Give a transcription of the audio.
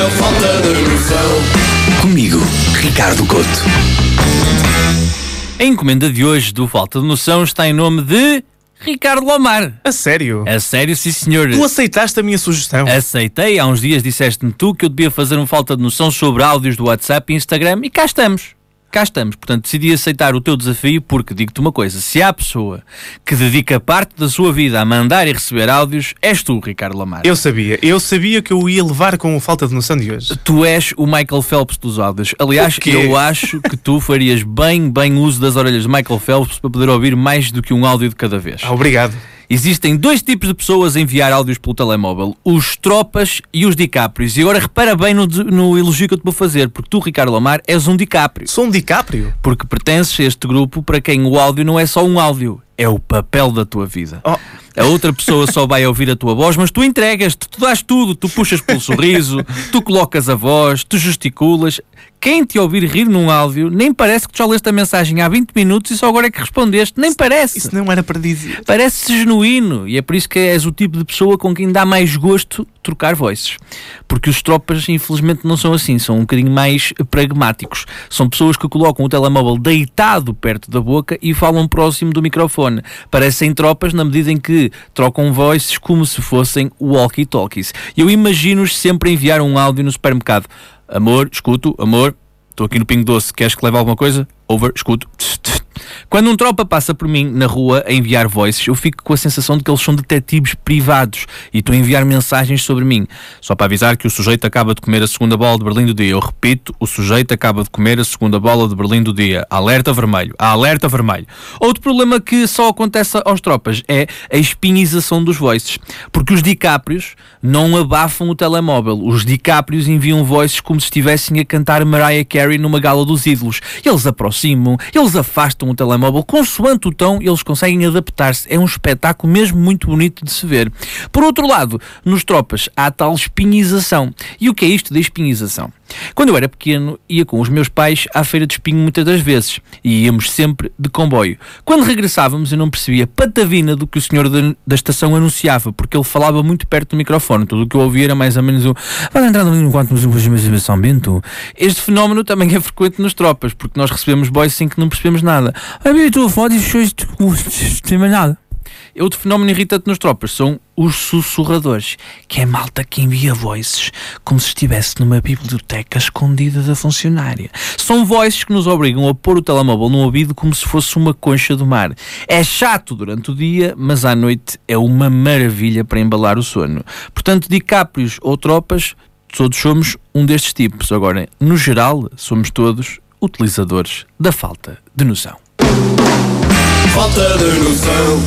meu falta de noção. Comigo, Ricardo Couto. A encomenda de hoje do Falta de Noção está em nome de Ricardo Lomar. A sério? A sério, sim senhor. Tu aceitaste a minha sugestão? Aceitei, há uns dias disseste-me tu que eu devia fazer um Falta de Noção sobre áudios do WhatsApp e Instagram e cá estamos cá estamos. Portanto, decidi aceitar o teu desafio porque digo-te uma coisa: se há pessoa que dedica parte da sua vida a mandar e receber áudios, és tu, Ricardo Lamar. Eu sabia, eu sabia que eu ia levar com a falta de noção de hoje. Tu és o Michael Phelps dos áudios. Aliás, eu acho que tu farias bem, bem uso das orelhas de Michael Phelps para poder ouvir mais do que um áudio de cada vez. Ah, obrigado. Existem dois tipos de pessoas a enviar áudios pelo telemóvel: os tropas e os DiCaprios. E agora repara bem no, no elogio que eu te vou fazer, porque tu, Ricardo Lamar, és um DiCaprio. Sou um DiCaprio? Porque pertences a este grupo para quem o áudio não é só um áudio, é o papel da tua vida. Oh. A outra pessoa só vai ouvir a tua voz, mas tu entregas-te, tu dás tudo, tu puxas pelo sorriso, tu colocas a voz, tu gesticulas quem te ouvir rir num áudio, nem parece que tu já leste a mensagem há 20 minutos e só agora é que respondeste. Nem parece. Isso não era para dizer. Parece genuíno e é por isso que és o tipo de pessoa com quem dá mais gosto trocar voices. Porque os tropas, infelizmente, não são assim. São um bocadinho mais pragmáticos. São pessoas que colocam o telemóvel deitado perto da boca e falam próximo do microfone. Parecem tropas na medida em que trocam voices como se fossem walkie-talkies. Eu imagino-os sempre enviar um áudio no supermercado. Amor, escuto, amor, estou aqui no Pingo Doce, queres que leve alguma coisa? Over, escuto. Quando um tropa passa por mim na rua a enviar voices, eu fico com a sensação de que eles são detetives privados e estão a enviar mensagens sobre mim. Só para avisar que o sujeito acaba de comer a segunda bola de Berlim do dia. Eu repito, o sujeito acaba de comer a segunda bola de Berlim do dia. Alerta vermelho. Alerta vermelho. Outro problema que só acontece aos tropas é a espinhização dos voices. Porque os dicáprios não abafam o telemóvel. Os dicáprios enviam voices como se estivessem a cantar Mariah Carey numa gala dos ídolos. Eles aproximam, eles afastam o telemóvel, consoante o tom, eles conseguem adaptar-se. É um espetáculo mesmo muito bonito de se ver. Por outro lado, nos tropas há tal espinhização. E o que é isto da espinhização? Quando eu era pequeno, ia com os meus pais à feira de espinho muitas das vezes e íamos sempre de comboio. Quando regressávamos, eu não percebia patavina do que o senhor da, estação anunciava, porque ele falava muito perto do microfone. Tudo o que eu ouvia era mais ou menos o. Vai entrar no quarto de São Bento. Este fenómeno também é frequente nas tropas, porque nós recebemos boys sem que não percebemos nada. A minha tua foto e não nada. Outro fenómeno irritante nas tropas são os sussurradores, que é malta que envia voices como se estivesse numa biblioteca escondida da funcionária. São voices que nos obrigam a pôr o telemóvel no ouvido como se fosse uma concha do mar. É chato durante o dia, mas à noite é uma maravilha para embalar o sono. Portanto, dicáprios ou tropas, todos somos um destes tipos. Agora, no geral, somos todos utilizadores da falta de noção. Falta de noção.